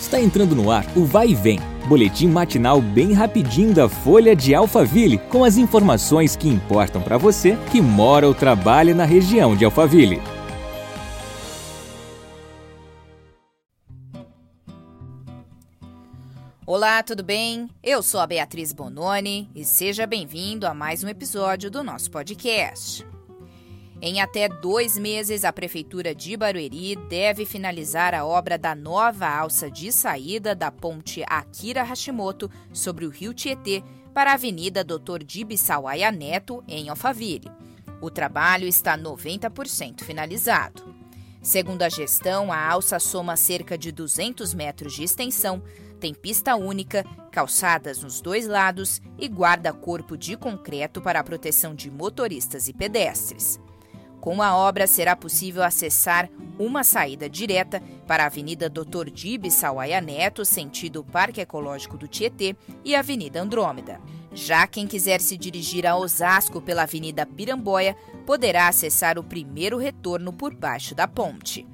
Está entrando no ar o Vai e Vem, boletim matinal bem rapidinho da Folha de Alphaville, com as informações que importam para você que mora ou trabalha na região de Alphaville. Olá, tudo bem? Eu sou a Beatriz Bononi e seja bem-vindo a mais um episódio do nosso podcast. Em até dois meses, a Prefeitura de Barueri deve finalizar a obra da nova alça de saída da ponte Akira Hashimoto sobre o rio Tietê para a Avenida Dr. Dibissawaia Neto, em Alphaville. O trabalho está 90% finalizado. Segundo a gestão, a alça soma cerca de 200 metros de extensão, tem pista única, calçadas nos dois lados e guarda-corpo de concreto para a proteção de motoristas e pedestres. Com a obra, será possível acessar uma saída direta para a Avenida Dr. Dib Sawaia Neto, sentido Parque Ecológico do Tietê, e Avenida Andrômeda. Já quem quiser se dirigir a Osasco pela Avenida Piramboia poderá acessar o primeiro retorno por baixo da ponte.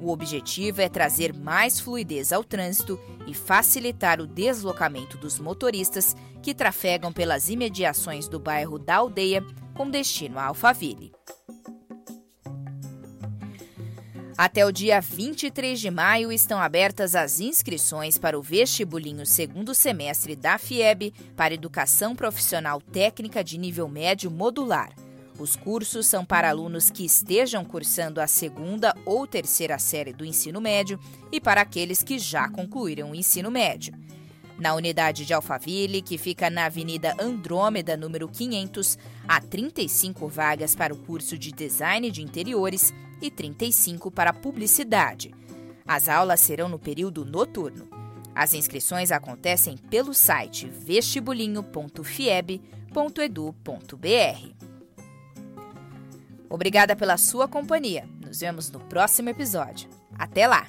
O objetivo é trazer mais fluidez ao trânsito e facilitar o deslocamento dos motoristas que trafegam pelas imediações do bairro da Aldeia com destino a Alphaville. Até o dia 23 de maio estão abertas as inscrições para o vestibulinho segundo semestre da FIEB para Educação Profissional Técnica de Nível Médio Modular. Os cursos são para alunos que estejam cursando a segunda ou terceira série do ensino médio e para aqueles que já concluíram o ensino médio. Na unidade de Alphaville, que fica na Avenida Andrômeda, número 500, há 35 vagas para o curso de Design de Interiores e 35 para Publicidade. As aulas serão no período noturno. As inscrições acontecem pelo site vestibulinho.fieb.edu.br. Obrigada pela sua companhia. Nos vemos no próximo episódio. Até lá!